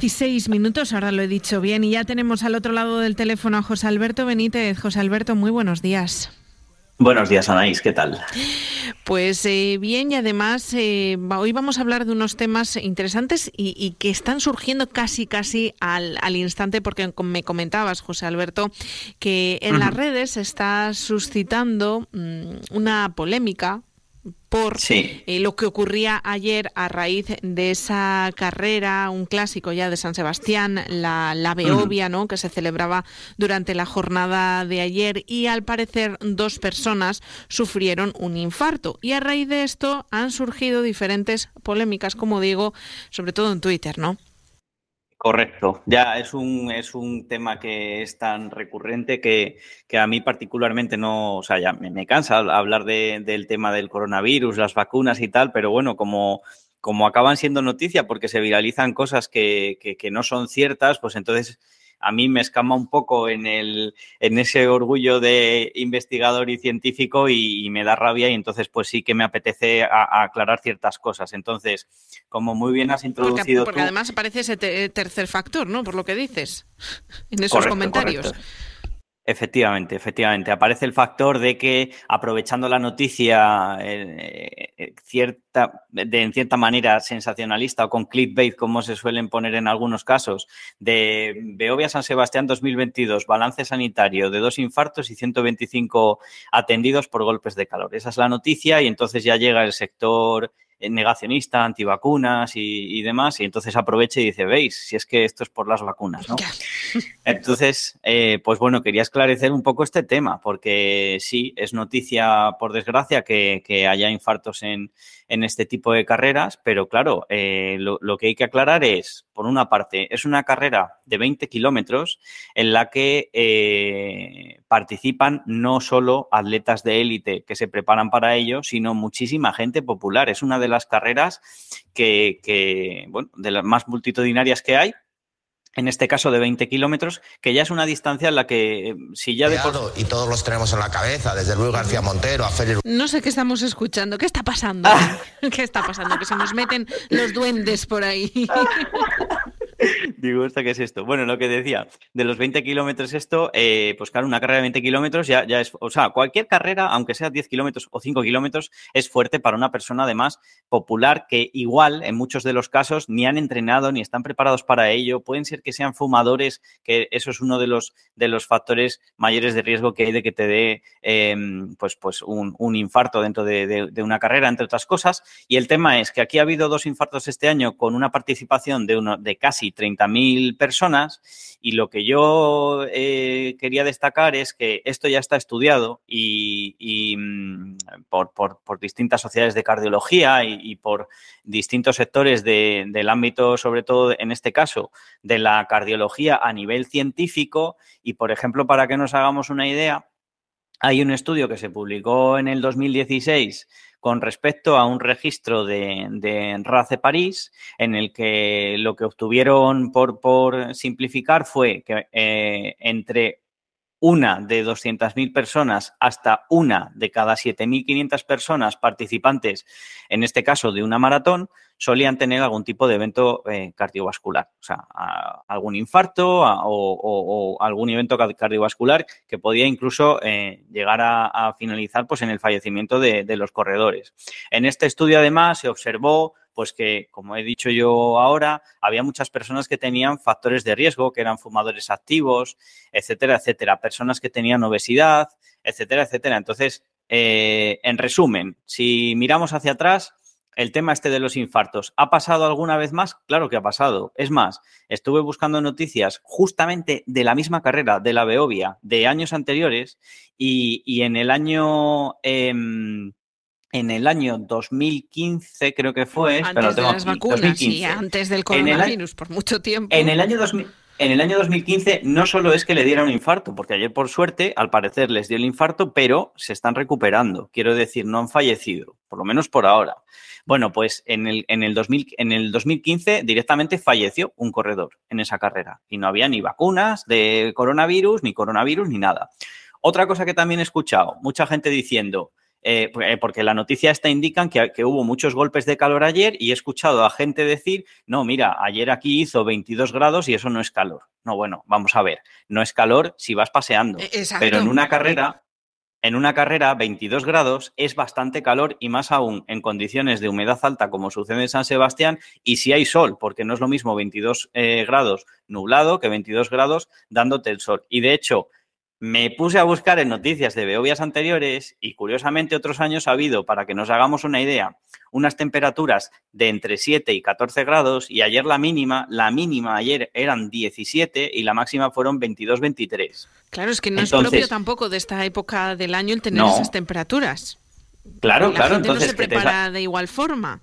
16 minutos, ahora lo he dicho bien, y ya tenemos al otro lado del teléfono a José Alberto Benítez. José Alberto, muy buenos días. Buenos días, Anaís, ¿qué tal? Pues eh, bien, y además eh, hoy vamos a hablar de unos temas interesantes y, que están surgiendo casi, casi al, instante, porque me comentabas, José Alberto, que en las redes se está suscitando mm, una polémica por eh, lo que ocurría ayer a raíz de esa carrera, un clásico ya de San Sebastián, la, la Beovia, ¿no? que se celebraba durante la jornada de ayer y al parecer dos personas sufrieron un infarto. Y a raíz de esto han surgido diferentes polémicas, como digo, sobre todo en Twitter, ¿no? Correcto. Ya es un, es un tema que es tan recurrente que, a mí particularmente no, o sea, ya me, cansa hablar del tema del coronavirus, las vacunas y tal, pero bueno, como, como acaban siendo noticia porque se viralizan cosas que, que no son ciertas, pues entonces a mí me escama un poco en, el, en ese orgullo de investigador y científico y, me da rabia y entonces pues sí que me apetece aclarar ciertas cosas. Entonces, como muy bien has introducido... Porque, además aparece ese tercer factor, ¿no? Por lo que dices en esos comentarios. Efectivamente, efectivamente. Aparece el factor de que aprovechando la noticia eh, eh, cierta, de en cierta manera sensacionalista o con clickbait, como se suelen poner en algunos casos, de Beovia San Sebastián 2022, balance sanitario de dos infartos y 125 atendidos por golpes de calor. Esa es la noticia y entonces ya llega el sector eh, negacionista, antivacunas y, y, demás, y entonces aprovecha y dice, veis, si es que esto es por las vacunas, ¿no? Entonces, eh, pues bueno, quería esclarecer un poco este tema, porque sí, es noticia, por desgracia, que, que haya infartos en, en este tipo de carreras, pero claro, eh, lo, que hay que aclarar es, por una parte, es una carrera de 20 kilómetros en la que eh, participan no solo atletas de élite que se preparan para ello, sino muchísima gente popular. Es una de las carreras que, que bueno, de las más multitudinarias que hay, en este caso de 20 kilómetros, que ya es una distancia en la que eh, si ya de Y todos los tenemos en la cabeza, desde Luis García Montero a Félix... No sé qué estamos escuchando, ¿qué está pasando? ¿Qué está pasando? Que se nos meten los duendes por ahí. Digo, ¿esto qué es esto? Bueno, lo que decía, de los 20 kilómetros esto, eh, pues claro, una carrera de 20 kilómetros ya, ya es, o sea, cualquier carrera, aunque sea 10 kilómetros o 5 kilómetros, es fuerte para una persona además popular que igual, en muchos de los casos, ni han entrenado ni están preparados para ello. Pueden ser que sean fumadores, que eso es uno de los, de los factores mayores de riesgo que hay de que te dé em, pues, pues un, un, infarto dentro de, de una carrera, entre otras cosas. Y el tema es que aquí ha habido dos infartos este año con una participación de, uno, de casi 30.000 personas y lo que yo eh, quería destacar es que esto ya está estudiado y, mm, por, distintas sociedades de cardiología y, por distintos sectores del ámbito, sobre todo en este caso, de la cardiología a nivel científico. Y, por ejemplo, para que nos hagamos una idea, hay un estudio que se publicó en el 2016 con respecto a un registro de, de RACE París, en el que lo que obtuvieron, por, por simplificar, fue que eh, entre una de 200.000 personas hasta una de cada 7.500 personas participantes, en este caso de una maratón, solían tener algún tipo de evento eh, cardiovascular, o sea, algún infarto o, algún evento cardiovascular que podía incluso eh, llegar a, finalizar pues, en el fallecimiento de, de los corredores. En este estudio, además, se observó pues que, como he dicho yo ahora, había muchas personas que tenían factores de riesgo, que eran fumadores activos, etcétera, etcétera, personas que tenían obesidad, etcétera, etcétera. Entonces, eh, en resumen, si miramos hacia atrás, el tema este de los infartos, ¿ha pasado alguna vez más? Claro que ha pasado. Es más, estuve buscando noticias justamente de la misma carrera, de la Beovia, de años anteriores, y, en el año... Em, en el año 2015, creo que fue. Antes de las vacunas y antes del coronavirus, por mucho tiempo. En el año 2000. En el año 2015 no solo es que le diera un infarto, porque ayer por suerte, al parecer, les dio el infarto, pero se están recuperando. Quiero decir, no han fallecido, por lo menos por ahora. Bueno, pues en el, en el, 2000, en el 2015 directamente falleció un corredor en esa carrera y no había ni vacunas de coronavirus, ni coronavirus, ni nada. Otra cosa que también he escuchado, mucha gente diciendo, eh, eh, porque la noticia esta indican que, que, hubo muchos golpes de calor ayer y he escuchado a gente decir, no, mira, ayer aquí hizo 22 grados y eso no es calor. No, bueno, vamos a ver, no es calor si vas paseando, Exacto. pero en una carrera en una carrera, 22 grados es bastante calor y más aún en condiciones de humedad alta como sucede en San Sebastián y si hay sol, porque no es lo mismo 22 eh, grados nublado que 22 grados dándote el sol. Y de hecho, me puse a buscar en noticias de Beovias anteriores y curiosamente otros años ha habido, para que nos hagamos una idea, unas temperaturas de entre 7 y 14 grados y ayer la mínima, la mínima ayer eran 17 y la máxima fueron 22-23. Claro, es que no entonces, es propio tampoco de esta época del año el tener no. esas temperaturas. Claro, la claro. Gente entonces, no se prepara de igual forma.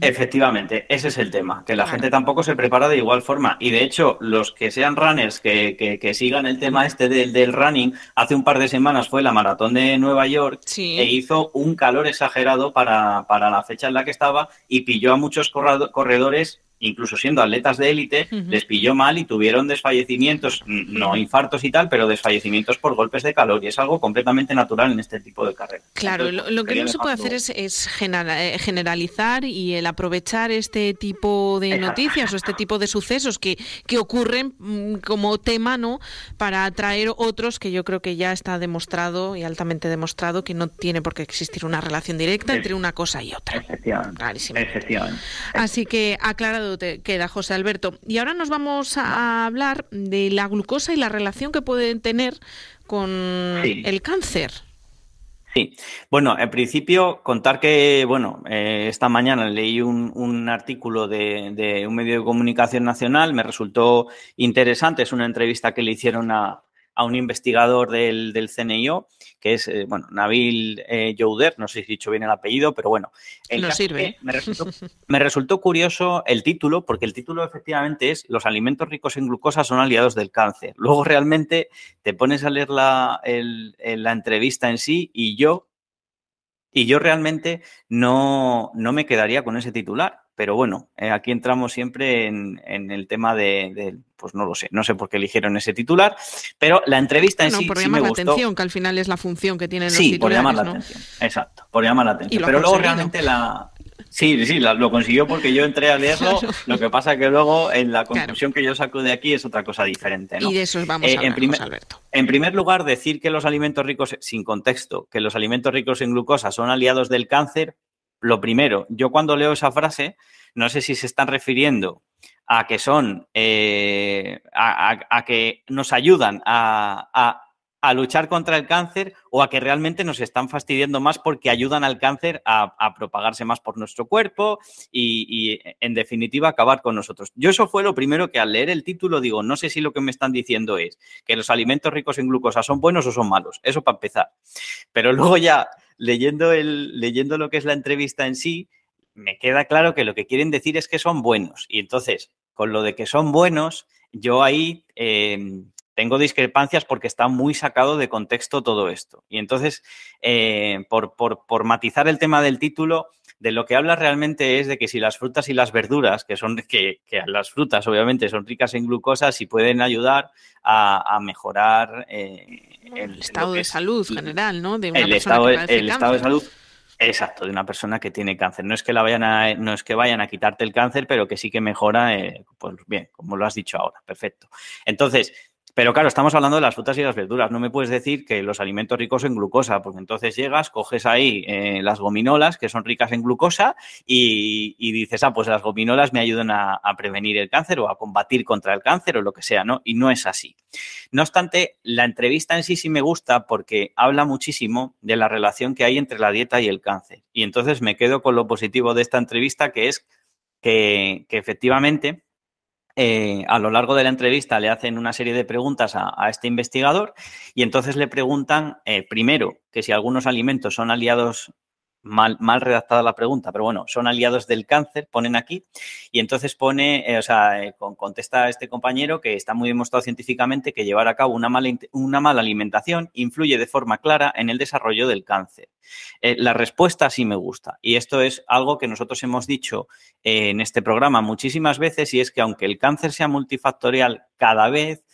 Efectivamente, ese es el tema, que la claro. gente tampoco se prepara de igual forma. Y de hecho, los que sean runners que, que, que sigan el tema este del, del, running, hace un par de semanas fue la maratón de Nueva York sí. e hizo un calor exagerado para, para, la fecha en la que estaba y pilló a muchos corredores incluso siendo atletas de élite, uh -huh. les pilló mal y tuvieron desfallecimientos, no infartos y tal, pero desfallecimientos por golpes de calor. Y es algo completamente natural en este tipo de carreras. Claro, Entonces, lo, lo, que no se puede hacer es, es, eh, generalizar y el aprovechar este tipo de noticias o este tipo de sucesos que, que ocurren mm, como tema, ¿no? Para atraer otros que yo creo que ya está demostrado y altamente demostrado que no tiene por qué existir una relación directa entre una cosa y otra. Clarísimo. Efectivamente. Así que aclarado te queda, José Alberto. Y ahora nos vamos a hablar de la glucosa y la relación que pueden tener con Sí. el cáncer. Sí, bueno, en principio contar que, bueno, eh, esta mañana leí un, un artículo de, de, un medio de comunicación nacional, me resultó interesante, es una entrevista que le hicieron a, a un investigador del, del CNIO, que es, eh, bueno, Nabil eh, Youder, no sé si he dicho bien el apellido, pero bueno. El no sirve. Me resultó, me resultó, curioso el título, porque el título efectivamente es Los alimentos ricos en glucosa son aliados del cáncer. Luego realmente te pones a leer la, el, la entrevista en sí y yo, y yo realmente no, no me quedaría con ese titular. Pero bueno, eh, aquí entramos siempre en, en el tema de, de, pues no lo sé, no sé por qué eligieron ese titular, pero la entrevista en no, sí, por sí llamar me la gustó. atención, que al final es la función que tienen sí, los titulares, por llamar la atención, exacto, por llamar la atención. Pero luego realmente la, Sí, sí, lo consiguió porque yo entré a leerlo. Claro. Lo que pasa que luego en la Claro. conclusión que yo saco de aquí es otra cosa diferente. ¿no? Y de eso vamos Eh, a hablar, en, primer, Alberto. en primer lugar, decir que los alimentos ricos, sin contexto, que los alimentos ricos en glucosa son aliados del cáncer, lo primero, yo cuando leo esa frase, no sé si se están refiriendo a que son, eh, a, que nos ayudan a, luchar contra el cáncer o a que realmente nos están fastidiando más porque ayudan al cáncer a, a propagarse más por nuestro cuerpo y, y, en definitiva, acabar con nosotros. Yo eso fue lo primero que al leer el título digo, no sé si lo que me están diciendo es que los alimentos ricos en glucosa son buenos o son malos. Eso para empezar. Pero luego ya, leyendo, el, leyendo lo que es la entrevista en sí, me queda claro que lo que quieren decir es que son buenos. Y entonces, con lo de que son buenos, yo ahí eh, tengo discrepancias porque está muy sacado de contexto todo esto. Y entonces, eh, por, por, por matizar el tema del título, de lo que habla realmente es de que si las frutas y las verduras, que son que, que las frutas obviamente son ricas en glucosa, si pueden ayudar a, a mejorar eh, El, estado de es salud general, ¿no? De una el estado, que el estado de salud exacto de una persona que tiene cáncer no es que la vayan a no es que vayan a quitarte el cáncer pero que sí que mejora eh, pues bien como lo has dicho ahora perfecto entonces pero claro, estamos hablando de las frutas y las verduras. No me puedes decir que los alimentos ricos en glucosa, porque entonces llegas, coges ahí eh, las gominolas, que son ricas en glucosa, y, dices, ah, pues las gominolas me ayudan a, prevenir el cáncer o a combatir contra el cáncer o lo que sea, ¿no? Y no es así. No obstante, la entrevista en sí sí me gusta porque habla muchísimo de la relación que hay entre la dieta y el cáncer. Y entonces me quedo con lo positivo de esta entrevista, que es que efectivamente eh, a lo largo de la entrevista le hacen una serie de preguntas a, este investigador y entonces le preguntan, eh, primero, que si algunos alimentos son aliados, mal, mal redactada la pregunta, pero bueno, son aliados del cáncer, ponen aquí, y entonces pone, eh, o sea, eh, con- contesta este compañero que está muy demostrado científicamente que llevar a cabo una mala, alimentación influye de forma clara en el desarrollo del cáncer. Eh, la respuesta sí me gusta, y esto es algo que nosotros hemos dicho en este programa muchísimas veces, y es que aunque el cáncer sea multifactorial cada vez,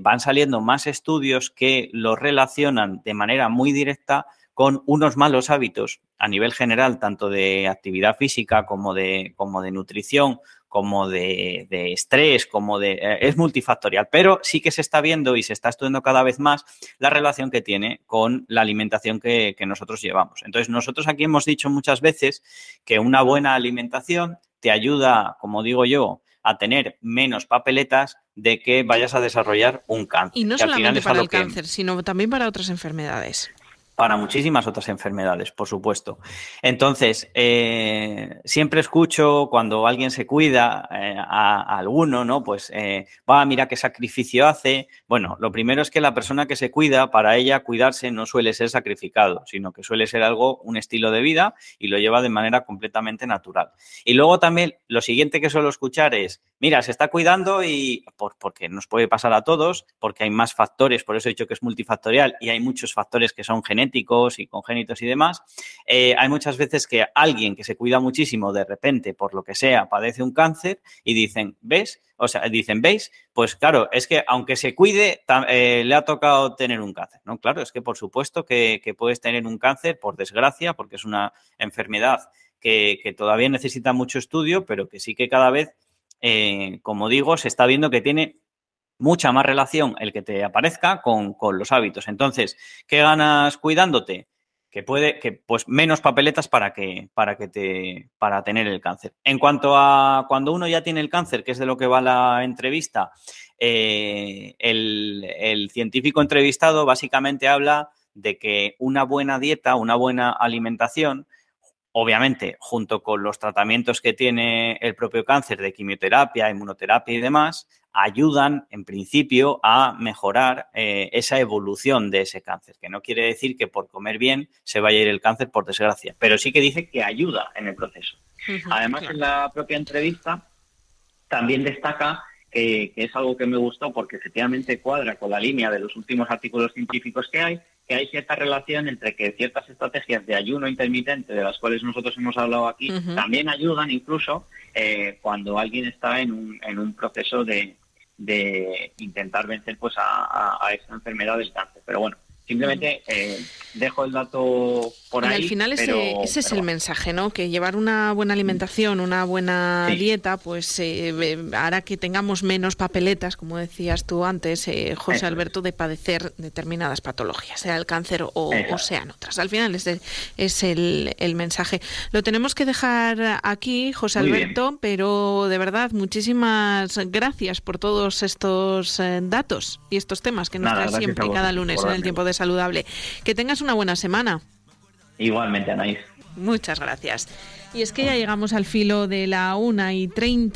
van saliendo más estudios que lo relacionan de manera muy directa con unos malos hábitos a nivel general, tanto de actividad física como de, como de nutrición, como de, estrés, como de... Eh, es multifactorial, pero sí que se está viendo y se está estudiando cada vez más la relación que tiene con la alimentación que, que nosotros llevamos. Entonces, nosotros aquí hemos dicho muchas veces que una buena alimentación te ayuda, como digo yo, a tener menos papeletas de que vayas a desarrollar un cáncer. Y no solamente para el cáncer, sino también para otras enfermedades para muchísimas otras enfermedades, por supuesto. Entonces, eh, siempre escucho cuando alguien se cuida eh, a, alguno, ¿no? Pues eh, va, mira qué sacrificio hace. Bueno, lo primero es que la persona que se cuida, para ella cuidarse no suele ser sacrificado, sino que suele ser algo, un estilo de vida y lo lleva de manera completamente natural. Y luego también lo siguiente que suelo escuchar es, mira, se está cuidando y por, porque nos puede pasar a todos, porque hay más factores, por eso he dicho que es multifactorial y hay muchos factores que son genéticos y congénitos y demás, eh, hay muchas veces que alguien que se cuida muchísimo de repente, por lo que sea, padece un cáncer y dicen, ¿ves? O sea, dicen, ¿veis? Pues claro, es que aunque se cuide, eh, le ha tocado tener un cáncer, ¿no? Claro, es que por supuesto que, puedes tener un cáncer, por desgracia, porque es una enfermedad que, todavía necesita mucho estudio, pero que sí que cada vez, eh, como digo, se está viendo que tiene mucha más relación el que te aparezca con, los hábitos. Entonces, ¿qué ganas cuidándote? Que puede, que pues menos papeletas para que, para que te, para tener el cáncer. En cuanto a cuando uno ya tiene el cáncer, que es de lo que va la entrevista, eh, el, el científico entrevistado básicamente habla de que una buena dieta, una buena alimentación, obviamente, junto con los tratamientos que tiene el propio cáncer de quimioterapia, inmunoterapia y demás, ayudan, en principio, a mejorar eh, esa evolución de ese cáncer, que no quiere decir que por comer bien se vaya a ir el cáncer, por desgracia, pero sí que dice que ayuda en el proceso. Además, en la propia entrevista también destaca que, es algo que me gustó porque efectivamente cuadra con la línea de los últimos artículos científicos que hay, que hay cierta relación entre que ciertas estrategias de ayuno intermitente, de las cuales nosotros hemos hablado aquí, también ayudan incluso eh, cuando alguien está en un, en un proceso de, de intentar vencer pues a, a, esa enfermedad del cáncer. Pero bueno, Simplemente eh, dejo el dato por ahí. al final ese, ese es el mensaje, ¿no? Que llevar una buena alimentación, una buena dieta, pues eh, hará que tengamos menos papeletas, como decías tú antes, eh, José Alberto, de padecer determinadas patologías, sea el cáncer o, sean otras. Al final ese es el, el, mensaje. Lo tenemos que dejar aquí, José Alberto, pero de verdad, muchísimas gracias por todos estos datos y estos temas que nos traes siempre cada lunes en el tiempo de saludable. Que tengas una buena semana. Igualmente, Anaís. Muchas gracias. Y es que ya llegamos al filo de la una y treinta.